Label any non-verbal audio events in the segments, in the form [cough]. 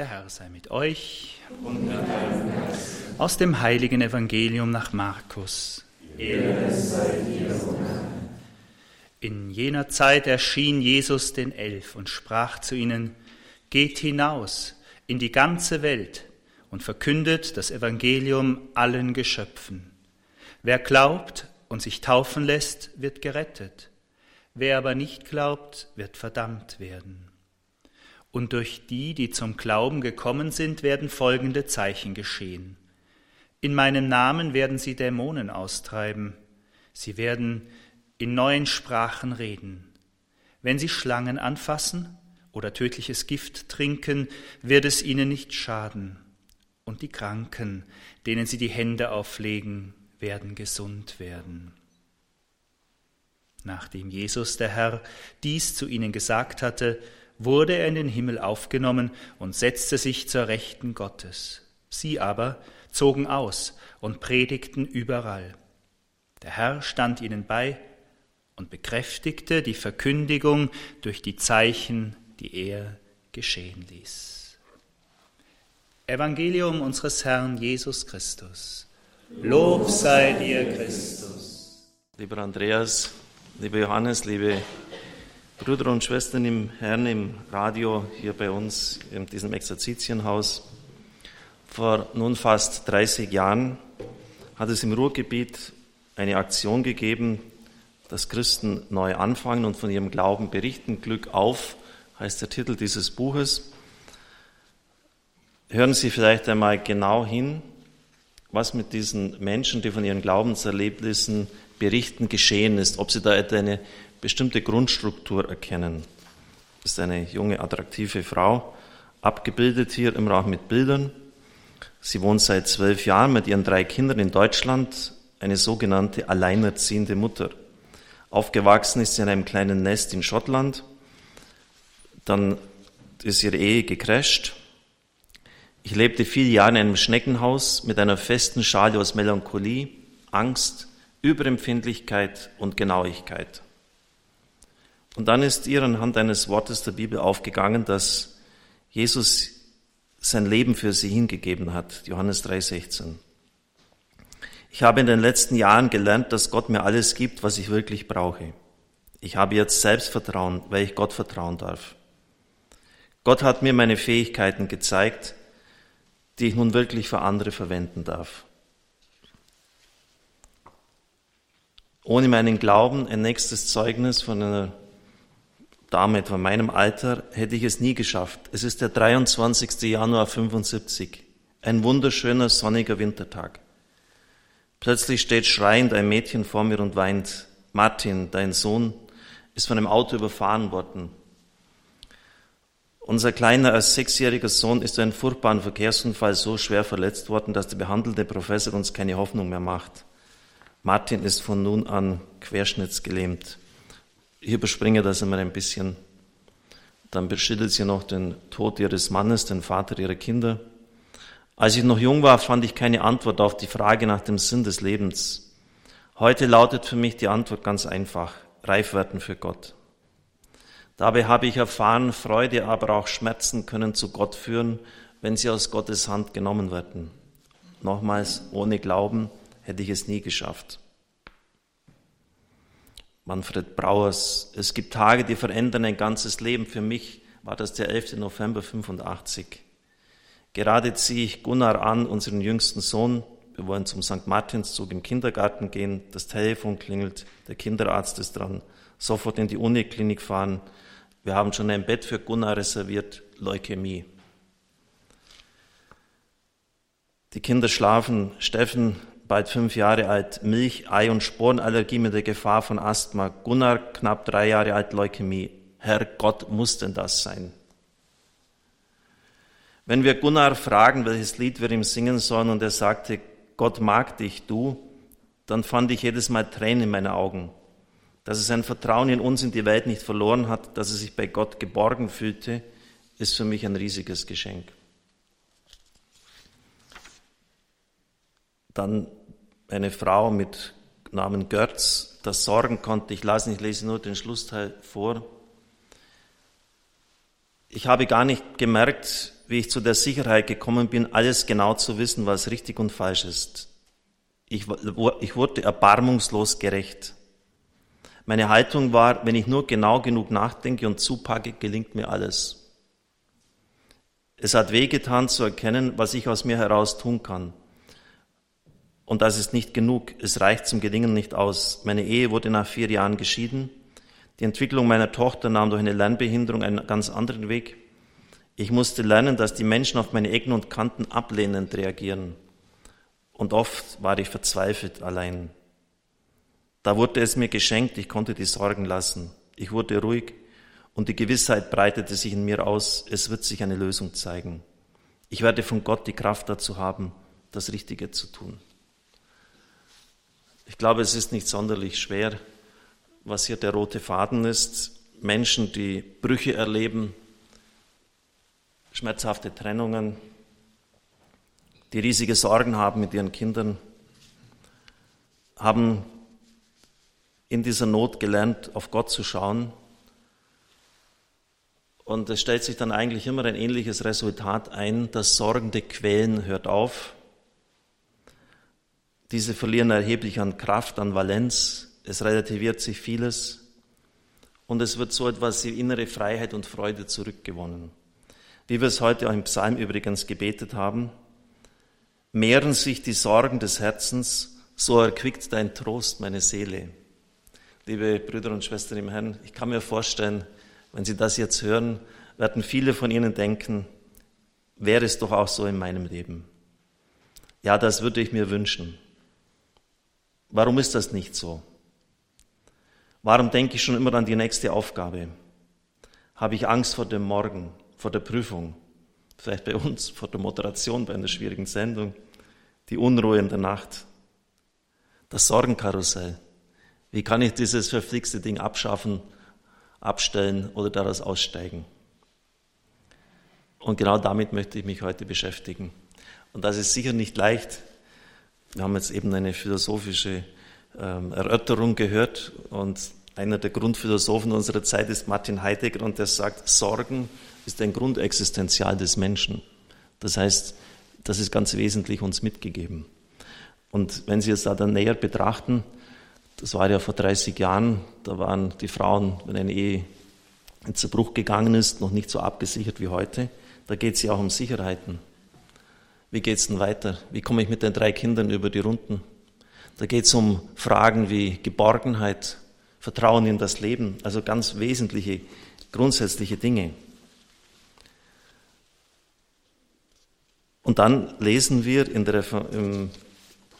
Der Herr sei mit euch. Und aus dem heiligen Evangelium nach Markus. In jener Zeit erschien Jesus den Elf und sprach zu ihnen, Geht hinaus in die ganze Welt und verkündet das Evangelium allen Geschöpfen. Wer glaubt und sich taufen lässt, wird gerettet. Wer aber nicht glaubt, wird verdammt werden. Und durch die, die zum Glauben gekommen sind, werden folgende Zeichen geschehen. In meinem Namen werden sie Dämonen austreiben. Sie werden in neuen Sprachen reden. Wenn sie Schlangen anfassen oder tödliches Gift trinken, wird es ihnen nicht schaden. Und die Kranken, denen sie die Hände auflegen, werden gesund werden. Nachdem Jesus der Herr dies zu ihnen gesagt hatte, wurde er in den Himmel aufgenommen und setzte sich zur Rechten Gottes. Sie aber zogen aus und predigten überall. Der Herr stand ihnen bei und bekräftigte die Verkündigung durch die Zeichen, die er geschehen ließ. Evangelium unseres Herrn Jesus Christus. Lob sei dir, Christus. Lieber Andreas, lieber Johannes, liebe Brüder und Schwestern im Herrn im Radio hier bei uns in diesem Exerzitienhaus. Vor nun fast 30 Jahren hat es im Ruhrgebiet eine Aktion gegeben, dass Christen neu anfangen und von ihrem Glauben berichten. Glück auf heißt der Titel dieses Buches. Hören Sie vielleicht einmal genau hin, was mit diesen Menschen, die von ihren Glaubenserlebnissen berichten, geschehen ist, ob sie da eine bestimmte Grundstruktur erkennen. Das ist eine junge, attraktive Frau, abgebildet hier im Raum mit Bildern. Sie wohnt seit zwölf Jahren mit ihren drei Kindern in Deutschland, eine sogenannte alleinerziehende Mutter. Aufgewachsen ist sie in einem kleinen Nest in Schottland. Dann ist ihre Ehe gecrasht. Ich lebte viele Jahre in einem Schneckenhaus mit einer festen Schale aus Melancholie, Angst, Überempfindlichkeit und Genauigkeit. Und dann ist ihr anhand eines Wortes der Bibel aufgegangen, dass Jesus sein Leben für sie hingegeben hat. Johannes 3,16. Ich habe in den letzten Jahren gelernt, dass Gott mir alles gibt, was ich wirklich brauche. Ich habe jetzt Selbstvertrauen, weil ich Gott vertrauen darf. Gott hat mir meine Fähigkeiten gezeigt, die ich nun wirklich für andere verwenden darf. Ohne meinen Glauben ein nächstes Zeugnis von einer Dame von meinem Alter hätte ich es nie geschafft. Es ist der 23. Januar 75, ein wunderschöner sonniger Wintertag. Plötzlich steht schreiend ein Mädchen vor mir und weint. Martin, dein Sohn, ist von einem Auto überfahren worden. Unser kleiner als sechsjähriger Sohn ist durch einen furchtbaren Verkehrsunfall so schwer verletzt worden, dass der behandelte Professor uns keine Hoffnung mehr macht. Martin ist von nun an querschnittsgelähmt. Ich überspringe das immer ein bisschen. Dann beschildert sie noch den Tod ihres Mannes, den Vater ihrer Kinder. Als ich noch jung war, fand ich keine Antwort auf die Frage nach dem Sinn des Lebens. Heute lautet für mich die Antwort ganz einfach. Reif werden für Gott. Dabei habe ich erfahren, Freude, aber auch Schmerzen können zu Gott führen, wenn sie aus Gottes Hand genommen werden. Nochmals, ohne Glauben hätte ich es nie geschafft. Manfred Brauers. Es gibt Tage, die verändern ein ganzes Leben. Für mich war das der 11. November 85. Gerade ziehe ich Gunnar an, unseren jüngsten Sohn. Wir wollen zum St. Martinszug im Kindergarten gehen. Das Telefon klingelt, der Kinderarzt ist dran. Sofort in die Uniklinik fahren. Wir haben schon ein Bett für Gunnar reserviert. Leukämie. Die Kinder schlafen. Steffen bald fünf Jahre alt, Milch, Ei- und Sporenallergie mit der Gefahr von Asthma. Gunnar, knapp drei Jahre alt, Leukämie. Herr Gott, muss denn das sein? Wenn wir Gunnar fragen, welches Lied wir ihm singen sollen, und er sagte, Gott mag dich, du, dann fand ich jedes Mal Tränen in meinen Augen. Dass er sein Vertrauen in uns in die Welt nicht verloren hat, dass er sich bei Gott geborgen fühlte, ist für mich ein riesiges Geschenk. Dann eine Frau mit Namen Götz das sorgen konnte. Ich las nicht, lese nur den Schlussteil vor. Ich habe gar nicht gemerkt, wie ich zu der Sicherheit gekommen bin, alles genau zu wissen, was richtig und falsch ist. Ich, ich wurde erbarmungslos gerecht. Meine Haltung war, wenn ich nur genau genug nachdenke und zupacke, gelingt mir alles. Es hat wehgetan zu erkennen, was ich aus mir heraus tun kann. Und das ist nicht genug. Es reicht zum Gelingen nicht aus. Meine Ehe wurde nach vier Jahren geschieden. Die Entwicklung meiner Tochter nahm durch eine Lernbehinderung einen ganz anderen Weg. Ich musste lernen, dass die Menschen auf meine Ecken und Kanten ablehnend reagieren. Und oft war ich verzweifelt allein. Da wurde es mir geschenkt, ich konnte die Sorgen lassen. Ich wurde ruhig und die Gewissheit breitete sich in mir aus, es wird sich eine Lösung zeigen. Ich werde von Gott die Kraft dazu haben, das Richtige zu tun. Ich glaube, es ist nicht sonderlich schwer, was hier der rote Faden ist. Menschen, die Brüche erleben, schmerzhafte Trennungen, die riesige Sorgen haben mit ihren Kindern, haben in dieser Not gelernt, auf Gott zu schauen. Und es stellt sich dann eigentlich immer ein ähnliches Resultat ein. Das sorgende Quälen hört auf. Diese verlieren erheblich an Kraft, an Valenz. Es relativiert sich vieles. Und es wird so etwas wie innere Freiheit und Freude zurückgewonnen. Wie wir es heute auch im Psalm übrigens gebetet haben. Mehren sich die Sorgen des Herzens, so erquickt dein Trost meine Seele liebe Brüder und Schwestern im Herrn, ich kann mir vorstellen, wenn Sie das jetzt hören, werden viele von Ihnen denken, wäre es doch auch so in meinem Leben. Ja, das würde ich mir wünschen. Warum ist das nicht so? Warum denke ich schon immer an die nächste Aufgabe? Habe ich Angst vor dem Morgen, vor der Prüfung, vielleicht bei uns, vor der Moderation bei einer schwierigen Sendung, die Unruhe in der Nacht, das Sorgenkarussell? Wie kann ich dieses verflixte Ding abschaffen, abstellen oder daraus aussteigen? Und genau damit möchte ich mich heute beschäftigen. Und das ist sicher nicht leicht. Wir haben jetzt eben eine philosophische ähm, Erörterung gehört und einer der Grundphilosophen unserer Zeit ist Martin Heidegger und der sagt, Sorgen ist ein Grundexistenzial des Menschen. Das heißt, das ist ganz wesentlich uns mitgegeben. Und wenn Sie es da dann näher betrachten, das war ja vor 30 Jahren, da waren die Frauen, wenn eine Ehe in Zerbruch gegangen ist, noch nicht so abgesichert wie heute. Da geht es ja auch um Sicherheiten. Wie geht es denn weiter? Wie komme ich mit den drei Kindern über die Runden? Da geht es um Fragen wie Geborgenheit, Vertrauen in das Leben, also ganz wesentliche, grundsätzliche Dinge. Und dann lesen wir in der, in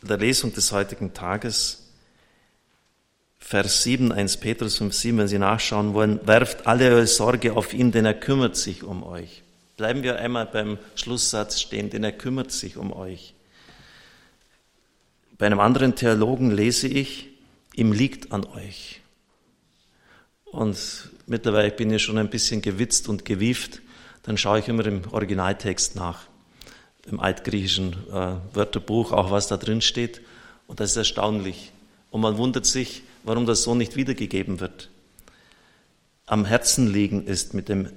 der Lesung des heutigen Tages, Vers 7, 1 Petrus 5, 7, wenn Sie nachschauen wollen, werft alle eure Sorge auf ihn, denn er kümmert sich um euch. Bleiben wir einmal beim Schlusssatz stehen, denn er kümmert sich um euch. Bei einem anderen Theologen lese ich, ihm liegt an euch. Und mittlerweile bin ich schon ein bisschen gewitzt und gewieft, dann schaue ich immer im Originaltext nach, im altgriechischen äh, Wörterbuch, auch was da drin steht. Und das ist erstaunlich. Und man wundert sich, warum das so nicht wiedergegeben wird. Am Herzen liegen ist mit dem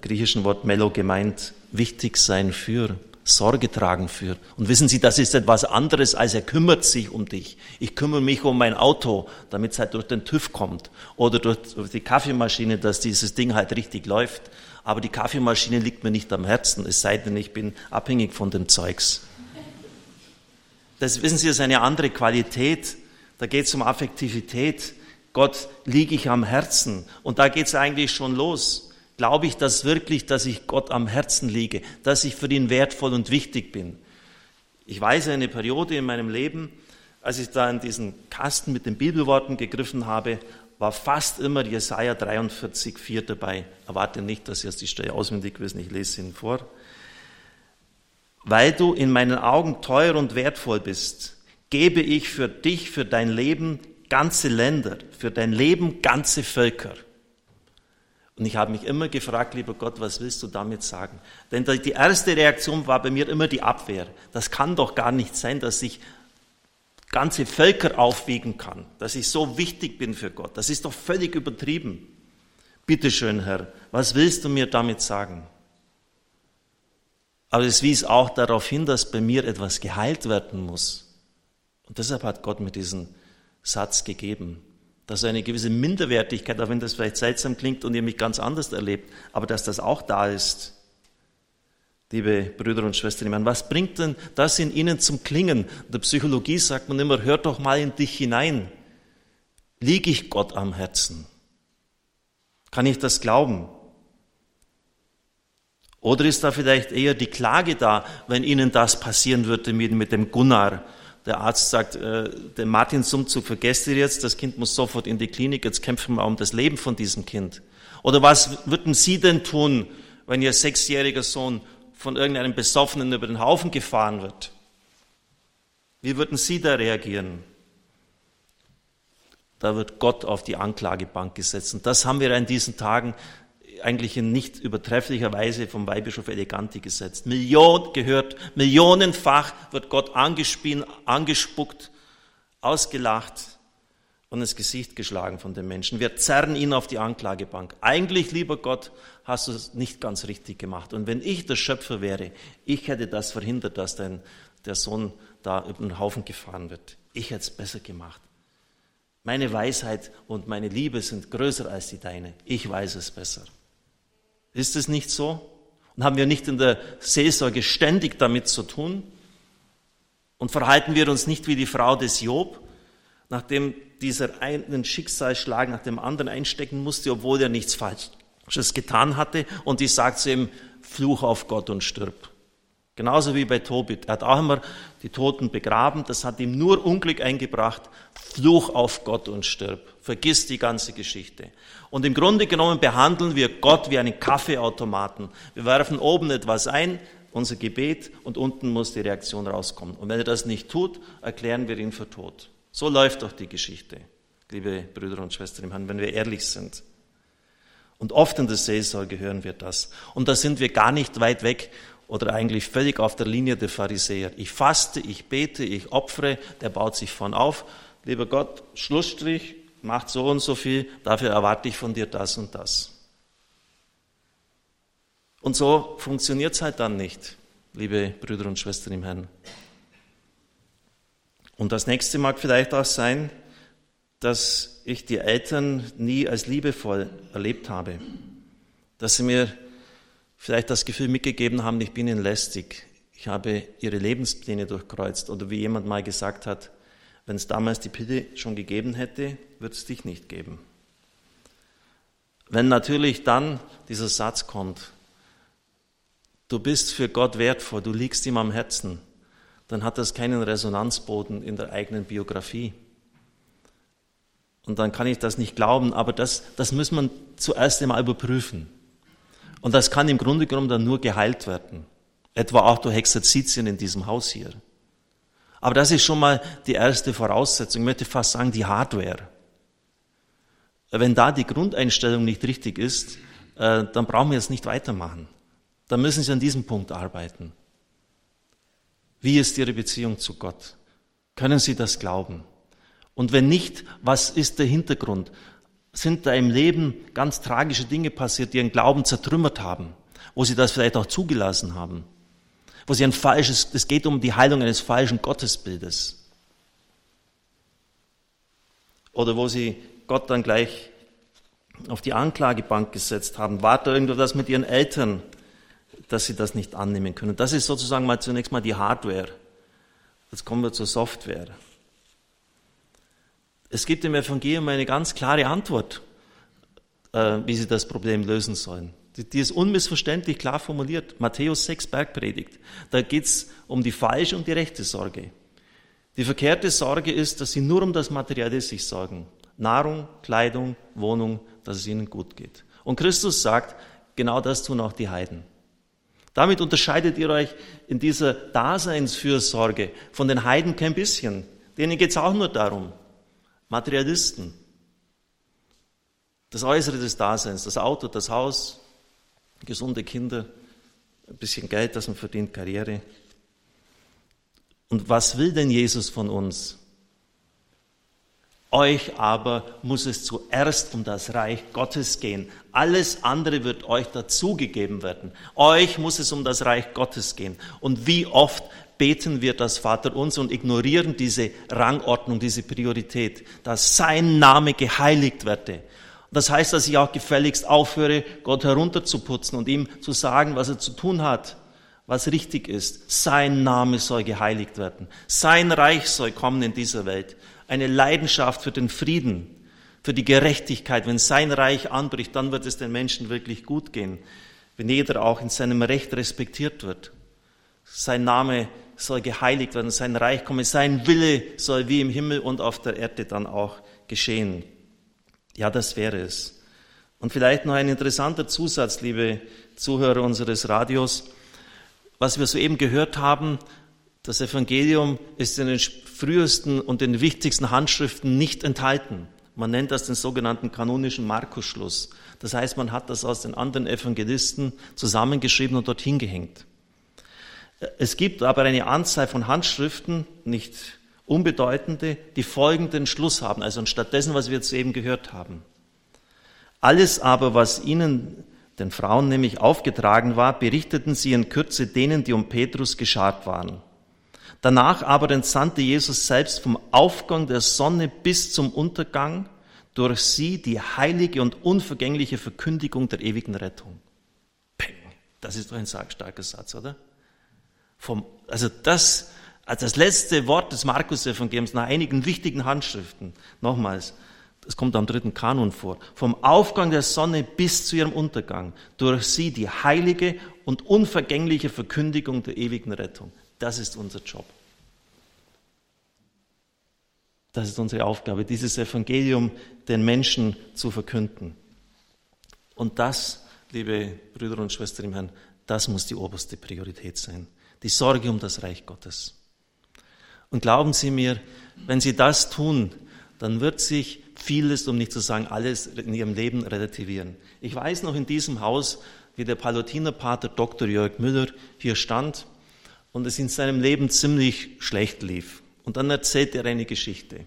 griechischen Wort Melo gemeint, wichtig sein für, Sorge tragen für. Und wissen Sie, das ist etwas anderes, als er kümmert sich um dich. Ich kümmere mich um mein Auto, damit es halt durch den TÜV kommt. Oder durch die Kaffeemaschine, dass dieses Ding halt richtig läuft. Aber die Kaffeemaschine liegt mir nicht am Herzen, es sei denn, ich bin abhängig von dem Zeugs. Das wissen Sie, ist eine andere Qualität da geht es um Affektivität. Gott liege ich am Herzen. Und da geht es eigentlich schon los. Glaube ich das wirklich, dass ich Gott am Herzen liege, dass ich für ihn wertvoll und wichtig bin? Ich weiß eine Periode in meinem Leben, als ich da in diesen Kasten mit den Bibelworten gegriffen habe, war fast immer Jesaja 43, 4 dabei. Erwarte nicht, dass Sie jetzt die Stelle auswendig wissen, ich lese Ihnen vor. Weil du in meinen Augen teuer und wertvoll bist, gebe ich für dich, für dein Leben ganze Länder, für dein Leben ganze Völker. Und ich habe mich immer gefragt, lieber Gott, was willst du damit sagen? Denn die erste Reaktion war bei mir immer die Abwehr. Das kann doch gar nicht sein, dass ich ganze Völker aufwiegen kann, dass ich so wichtig bin für Gott. Das ist doch völlig übertrieben. Bitte schön, Herr, was willst du mir damit sagen? Aber es wies auch darauf hin, dass bei mir etwas geheilt werden muss. Und deshalb hat Gott mir diesen Satz gegeben, dass eine gewisse Minderwertigkeit, auch wenn das vielleicht seltsam klingt und ihr mich ganz anders erlebt, aber dass das auch da ist. Liebe Brüder und Schwestern, ich meine, was bringt denn das in Ihnen zum Klingen? In der Psychologie sagt man immer, hör doch mal in dich hinein. Liege ich Gott am Herzen? Kann ich das glauben? Oder ist da vielleicht eher die Klage da, wenn Ihnen das passieren würde mit, mit dem Gunnar? Der Arzt sagt, äh, der Martinsumzug vergesst ihr jetzt, das Kind muss sofort in die Klinik, jetzt kämpfen wir um das Leben von diesem Kind. Oder was würden Sie denn tun, wenn Ihr sechsjähriger Sohn von irgendeinem Besoffenen über den Haufen gefahren wird? Wie würden Sie da reagieren? Da wird Gott auf die Anklagebank gesetzt. Und das haben wir in diesen Tagen eigentlich in nicht übertrefflicher Weise vom Weihbischof Eleganti gesetzt. Million gehört, millionenfach wird Gott angespien, angespuckt, ausgelacht und ins Gesicht geschlagen von den Menschen. Wir zerren ihn auf die Anklagebank. Eigentlich, lieber Gott, hast du es nicht ganz richtig gemacht. Und wenn ich der Schöpfer wäre, ich hätte das verhindert, dass dein, der Sohn da über den Haufen gefahren wird. Ich hätte es besser gemacht. Meine Weisheit und meine Liebe sind größer als die deine. Ich weiß es besser. Ist es nicht so? Und haben wir nicht in der Seelsorge ständig damit zu tun? Und verhalten wir uns nicht wie die Frau des Job, nachdem dieser einen Schicksalsschlag nach dem anderen einstecken musste, obwohl er nichts Falsches getan hatte, und die sagt zu ihm, Fluch auf Gott und stirb. Genauso wie bei Tobit. Er hat auch immer die Toten begraben. Das hat ihm nur Unglück eingebracht. Fluch auf Gott und stirb. Vergiss die ganze Geschichte. Und im Grunde genommen behandeln wir Gott wie einen Kaffeeautomaten. Wir werfen oben etwas ein, unser Gebet, und unten muss die Reaktion rauskommen. Und wenn er das nicht tut, erklären wir ihn für tot. So läuft doch die Geschichte, liebe Brüder und Schwestern im Herrn, wenn wir ehrlich sind. Und oft in der Seelsorge hören wir das. Und da sind wir gar nicht weit weg oder eigentlich völlig auf der Linie der Pharisäer. Ich faste, ich bete, ich opfere, der baut sich von auf. Lieber Gott, Schlussstrich, macht so und so viel, dafür erwarte ich von dir das und das. Und so funktioniert es halt dann nicht, liebe Brüder und Schwestern im Herrn. Und das nächste mag vielleicht auch sein, dass ich die Eltern nie als liebevoll erlebt habe, dass sie mir vielleicht das Gefühl mitgegeben haben, ich bin ihnen lästig. Ich habe ihre Lebenspläne durchkreuzt. Oder wie jemand mal gesagt hat, wenn es damals die Pille schon gegeben hätte, wird es dich nicht geben. Wenn natürlich dann dieser Satz kommt, du bist für Gott wertvoll, du liegst ihm am Herzen, dann hat das keinen Resonanzboden in der eigenen Biografie. Und dann kann ich das nicht glauben, aber das, das muss man zuerst einmal überprüfen. Und das kann im Grunde genommen dann nur geheilt werden. Etwa auch durch Exerzitien in diesem Haus hier. Aber das ist schon mal die erste Voraussetzung. Ich möchte fast sagen, die Hardware. Wenn da die Grundeinstellung nicht richtig ist, äh, dann brauchen wir jetzt nicht weitermachen. Dann müssen Sie an diesem Punkt arbeiten. Wie ist Ihre Beziehung zu Gott? Können Sie das glauben? Und wenn nicht, was ist der Hintergrund? Sind da im Leben ganz tragische Dinge passiert, die ihren Glauben zertrümmert haben, wo sie das vielleicht auch zugelassen haben, wo sie ein falsches, es geht um die Heilung eines falschen Gottesbildes. Oder wo sie Gott dann gleich auf die Anklagebank gesetzt haben. War da irgendwas mit ihren Eltern, dass sie das nicht annehmen können? Das ist sozusagen mal zunächst mal die Hardware. Jetzt kommen wir zur Software. Es gibt im Evangelium eine ganz klare Antwort, äh, wie sie das Problem lösen sollen. Die, ist unmissverständlich klar formuliert. Matthäus 6 Bergpredigt. Da geht es um die falsche und die rechte Sorge. Die verkehrte Sorge ist, dass sie nur um das Materielle sich sorgen. Nahrung, Kleidung, Wohnung, dass es ihnen gut geht. Und Christus sagt, genau das tun auch die Heiden. Damit unterscheidet ihr euch in dieser Daseinsfürsorge von den Heiden kein bisschen. Denen geht es auch nur darum, Materialisten. Das Äußere des Daseins, das Auto, das Haus, gesunde Kinder, ein bisschen Geld, das man verdient, Karriere. Und was will denn Jesus von uns? Euch aber muss es zuerst um das Reich Gottes gehen. Alles andere wird euch dazugegeben werden. Euch muss es um das Reich Gottes gehen. Und wie oft beten wir das Vater uns und ignorieren diese Rangordnung, diese Priorität, dass sein Name geheiligt werde. Das heißt, dass ich auch gefälligst aufhöre, Gott herunterzuputzen und ihm zu sagen, was er zu tun hat, was richtig ist. Sein Name soll geheiligt werden. Sein Reich soll kommen in dieser Welt eine Leidenschaft für den Frieden, für die Gerechtigkeit. Wenn sein Reich anbricht, dann wird es den Menschen wirklich gut gehen. Wenn jeder auch in seinem Recht respektiert wird. Sein Name soll geheiligt werden, sein Reich komme, sein Wille soll wie im Himmel und auf der Erde dann auch geschehen. Ja, das wäre es. Und vielleicht noch ein interessanter Zusatz, liebe Zuhörer unseres Radios. Was wir soeben gehört haben, das Evangelium ist in den frühesten und den wichtigsten Handschriften nicht enthalten. Man nennt das den sogenannten kanonischen Markusschluss. Das heißt, man hat das aus den anderen Evangelisten zusammengeschrieben und dorthin gehängt. Es gibt aber eine Anzahl von Handschriften, nicht unbedeutende, die folgenden Schluss haben, also anstatt dessen, was wir jetzt eben gehört haben. Alles aber, was ihnen, den Frauen nämlich aufgetragen war, berichteten sie in Kürze denen, die um Petrus geschart waren. Danach aber entsandte Jesus selbst vom Aufgang der Sonne bis zum Untergang durch sie die heilige und unvergängliche Verkündigung der ewigen Rettung. Peng. Das ist doch ein starker Satz, oder? Vom, also das, als das letzte Wort des Markus-Evangeliums nach einigen wichtigen Handschriften, nochmals, das kommt am dritten Kanon vor, vom Aufgang der Sonne bis zu ihrem Untergang, durch sie die heilige und unvergängliche Verkündigung der ewigen Rettung. Das ist unser Job. Das ist unsere Aufgabe, dieses Evangelium den Menschen zu verkünden. Und das, liebe Brüder und Schwestern im Herrn, das muss die oberste Priorität sein. Die Sorge um das Reich Gottes. Und glauben Sie mir, wenn Sie das tun, dann wird sich vieles, um nicht zu sagen alles, in Ihrem Leben relativieren. Ich weiß noch in diesem Haus, wie der Palutinerpater Dr. Jörg Müller hier stand und es in seinem Leben ziemlich schlecht lief. Und dann erzählt er eine Geschichte.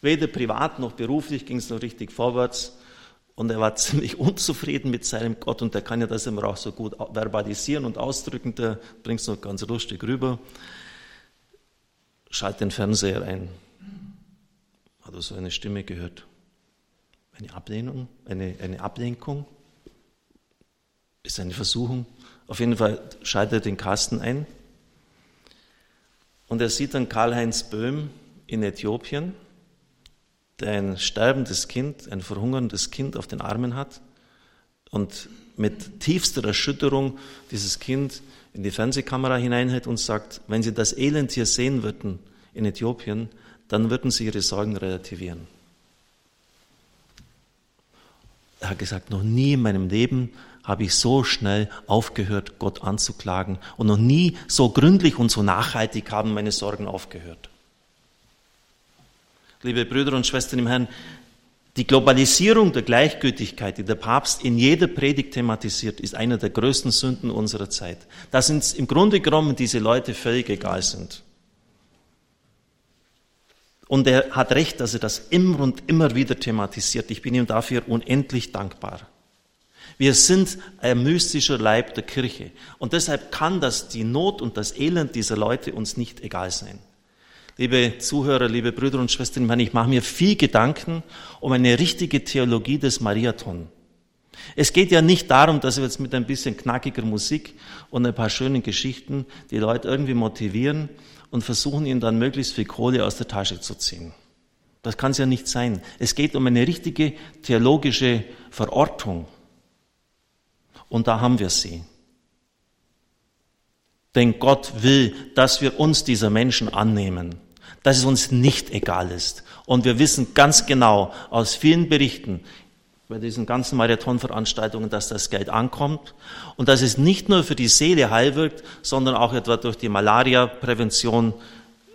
Weder privat noch beruflich ging es noch richtig vorwärts. Und er war [laughs] ziemlich unzufrieden mit seinem Gott und der kann ja das immer auch so gut verbalisieren und ausdrücken, der bringt es noch ganz lustig rüber. Schalt den Fernseher ein. Hat er so eine Stimme gehört? Eine Ablehnung? Eine, eine Ablenkung? Ist eine Versuchung? Auf jeden Fall schaltet er den Kasten ein und er sieht dann Karl-Heinz Böhm in Äthiopien, der ein sterbendes Kind, ein verhungerndes Kind auf den Armen hat und mit tiefster Erschütterung dieses Kind in die Fernsehkamera hineinhält und sagt, wenn Sie das Elend hier sehen würden in Äthiopien, dann würden Sie Ihre Sorgen relativieren. Er hat gesagt, noch nie in meinem Leben habe ich so schnell aufgehört, Gott anzuklagen und noch nie so gründlich und so nachhaltig haben meine Sorgen aufgehört. Liebe Brüder und Schwestern im Herrn, die Globalisierung der Gleichgültigkeit, die der Papst in jeder Predigt thematisiert, ist einer der größten Sünden unserer Zeit. Dass uns im Grunde genommen diese Leute völlig egal sind. Und er hat recht, dass er das immer und immer wieder thematisiert. Ich bin ihm dafür unendlich dankbar. Wir sind ein mystischer Leib der Kirche. Und deshalb kann das, die Not und das Elend dieser Leute uns nicht egal sein. Liebe Zuhörer, liebe Brüder und Schwestern, ich mache mir viel Gedanken um eine richtige Theologie des Mariathon. Es geht ja nicht darum, dass wir jetzt mit ein bisschen knackiger Musik und ein paar schönen Geschichten die Leute irgendwie motivieren und versuchen ihnen dann möglichst viel Kohle aus der Tasche zu ziehen. Das kann es ja nicht sein. Es geht um eine richtige theologische Verortung. Und da haben wir sie. Denn Gott will, dass wir uns dieser Menschen annehmen, dass es uns nicht egal ist. Und wir wissen ganz genau aus vielen Berichten bei diesen ganzen Marathonveranstaltungen, dass das Geld ankommt und dass es nicht nur für die Seele heil wirkt, sondern auch etwa durch die Malaria-Prävention,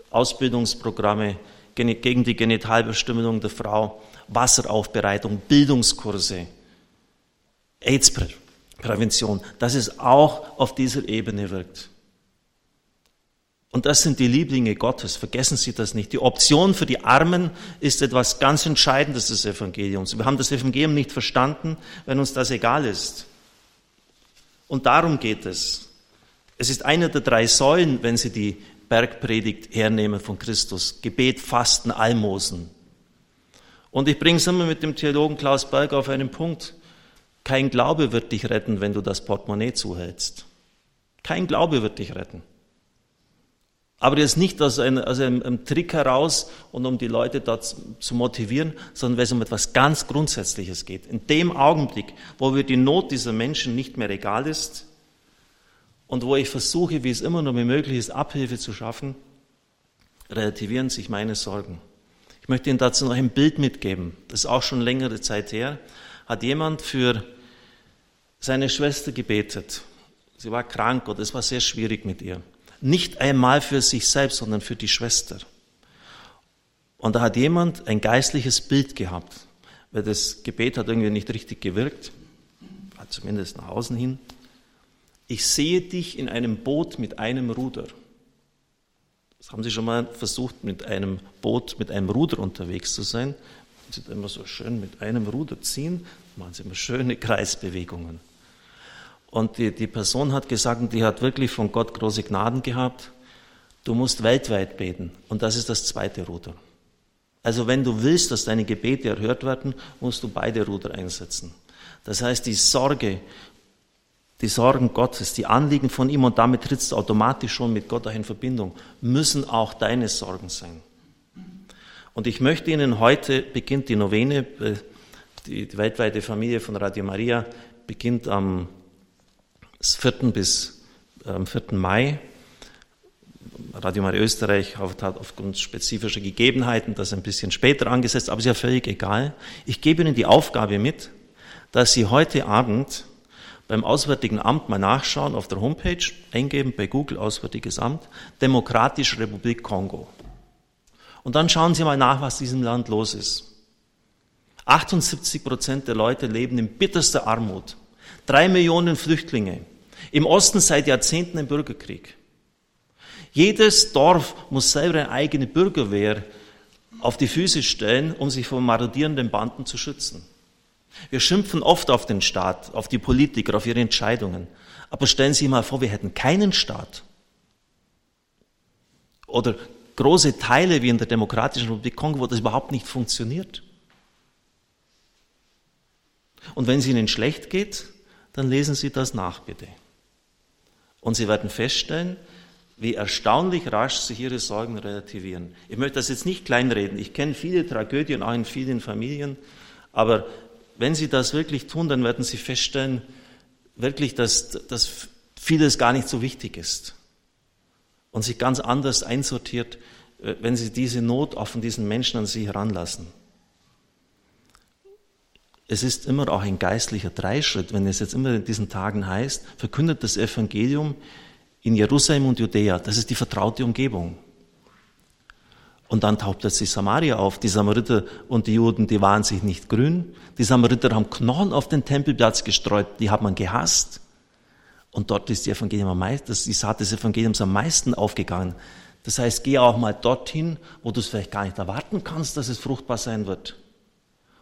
Ausbildungsprogramme gegen die Genitalbestimmung der Frau, Wasseraufbereitung, Bildungskurse, AIDS-Prävention, dass es auch auf dieser Ebene wirkt. Und das sind die Lieblinge Gottes. Vergessen Sie das nicht. Die Option für die Armen ist etwas ganz Entscheidendes des Evangeliums. Wir haben das Evangelium nicht verstanden, wenn uns das egal ist. Und darum geht es. Es ist eine der drei Säulen, wenn Sie die Bergpredigt hernehmen von Christus. Gebet, Fasten, Almosen. Und ich bringe es immer mit dem Theologen Klaus Berger auf einen Punkt. Kein Glaube wird dich retten, wenn du das Portemonnaie zuhältst. Kein Glaube wird dich retten. Aber das nicht aus einem, aus einem, Trick heraus und um die Leute da zu motivieren, sondern weil es um etwas ganz Grundsätzliches geht. In dem Augenblick, wo mir die Not dieser Menschen nicht mehr egal ist und wo ich versuche, wie es immer nur möglich ist, Abhilfe zu schaffen, relativieren sich meine Sorgen. Ich möchte Ihnen dazu noch ein Bild mitgeben. Das ist auch schon längere Zeit her. Hat jemand für seine Schwester gebetet. Sie war krank oder es war sehr schwierig mit ihr. Nicht einmal für sich selbst, sondern für die Schwester. Und da hat jemand ein geistliches Bild gehabt, weil das Gebet hat irgendwie nicht richtig gewirkt, zumindest nach außen hin. Ich sehe dich in einem Boot mit einem Ruder. Das haben Sie schon mal versucht, mit einem Boot mit einem Ruder unterwegs zu sein? Sie immer so schön mit einem Ruder ziehen, machen Sie immer schöne Kreisbewegungen. Und die, die Person hat gesagt, und die hat wirklich von Gott große Gnaden gehabt, du musst weltweit beten. Und das ist das zweite Ruder. Also wenn du willst, dass deine Gebete erhört werden, musst du beide Ruder einsetzen. Das heißt, die Sorge, die Sorgen Gottes, die Anliegen von ihm, und damit trittst du automatisch schon mit Gott auch in Verbindung, müssen auch deine Sorgen sein. Und ich möchte Ihnen heute, beginnt die Novene, äh, die, die weltweite Familie von Radio Maria beginnt am 4. bis am 4. Mai. Radio Maria Österreich hat aufgrund spezifischer Gegebenheiten das ein bisschen später angesetzt, aber ist ja völlig egal. Ich gebe Ihnen die Aufgabe mit, dass Sie heute Abend beim Auswärtigen Amt mal nachschauen, auf der Homepage eingeben bei Google Auswärtiges Amt, Demokratische Republik Kongo. Und dann schauen Sie mal nach, was in diesem Land los ist. 78 Prozent der Leute leben in bitterster Armut. Drei Millionen Flüchtlinge. Im Osten seit Jahrzehnten ein Bürgerkrieg. Jedes Dorf muss selber eine eigene Bürgerwehr auf die Füße stellen, um sich vor marodierenden Banden zu schützen. Wir schimpfen oft auf den Staat, auf die Politiker, auf ihre Entscheidungen. Aber stellen Sie sich mal vor, wir hätten keinen Staat. Oder große Teile wie in der Demokratischen Republik Kongo, wo das überhaupt nicht funktioniert. Und wenn es Ihnen schlecht geht, dann lesen Sie das nach, bitte. Und Sie werden feststellen, wie erstaunlich rasch sich Ihre Sorgen relativieren. Ich möchte das jetzt nicht kleinreden. Ich kenne viele Tragödien, auch in vielen Familien. Aber wenn Sie das wirklich tun, dann werden Sie feststellen, wirklich, dass, dass vieles gar nicht so wichtig ist. Und sich ganz anders einsortiert, äh, wenn Sie diese Not auch von diesen Menschen an Sie heranlassen es ist immer auch ein geistlicher Dreischritt, wenn es jetzt immer in diesen Tagen heißt, verkündet das Evangelium in Jerusalem und Judäa. Das ist die vertraute Umgebung. Und dann taucht plötzlich Samaria auf. Die Samariter und die Juden, die waren sich nicht grün. Die Samariter haben Knochen auf den Tempelplatz gestreut, die hat man gehasst. Und dort ist die Evangelium am meisten, die Saat des Evangeliums am meisten aufgegangen. Das heißt, geh auch mal dorthin, wo du es vielleicht gar nicht erwarten kannst, dass es fruchtbar sein wird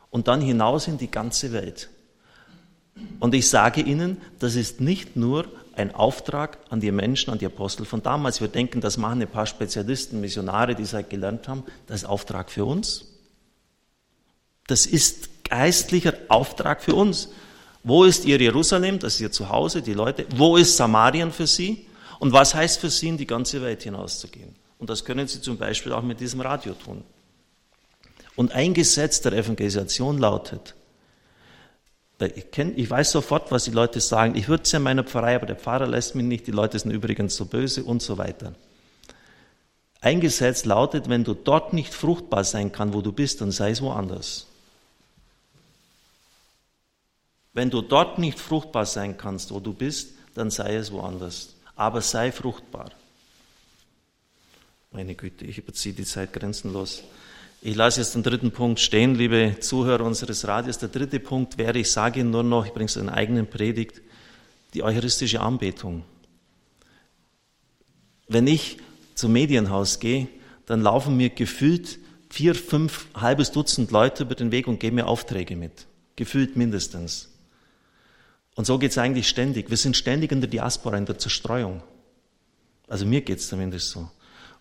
und dann hinaus in die ganze Welt. Und ich sage Ihnen, das ist nicht nur ein Auftrag an die Menschen, an die Apostel von damals. Wir denken, das machen ein paar Spezialisten, Missionare, die es halt gelernt haben. Das ist Auftrag für uns. Das ist geistlicher Auftrag für uns. Wo ist ihr Jerusalem? Das ist ihr Zuhause, die Leute. Wo ist Samarien für sie? Und was heißt für sie, in die ganze Welt hinauszugehen? Und das können sie zum Beispiel auch mit diesem Radio tun. Und ein Gesetz der Evangelisation lautet, ich, weiß sofort, was die Leute sagen. Ich würde es ja in meiner Pfarrei, aber der Pfarrer lässt mich nicht, die Leute sind übrigens so böse und so weiter. Ein Gesetz lautet, wenn du dort nicht fruchtbar sein kann, wo du bist, dann sei es woanders. Wenn du dort nicht fruchtbar sein kannst, wo du bist, dann sei es woanders. Aber sei fruchtbar. Meine Güte, ich überziehe die Zeit grenzenlos. Ich lasse jetzt den dritten Punkt stehen, liebe Zuhörer unseres Radios. Der dritte Punkt wäre, ich sage Ihnen nur noch, ich bringe es in eigenen Predigt, die eucharistische Anbetung. Wenn ich zum Medienhaus gehe, dann laufen mir gefühlt vier, fünf, halbes Dutzend Leute über den Weg und geben mir Aufträge mit. Gefühlt mindestens. Und so geht es eigentlich ständig. Wir sind ständig in der Diaspora, in der Zerstreuung. Also mir geht es zumindest so.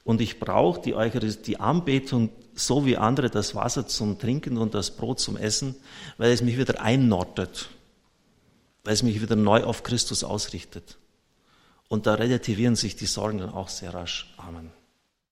Und ich brauche die Eucharistie, die Anbetung, so wie andere das Wasser zum Trinken und das Brot zum Essen, weil es mich wieder einnordet, weil es mich wieder neu auf Christus ausrichtet. Und da relativieren sich die Sorgen dann auch sehr rasch. Amen.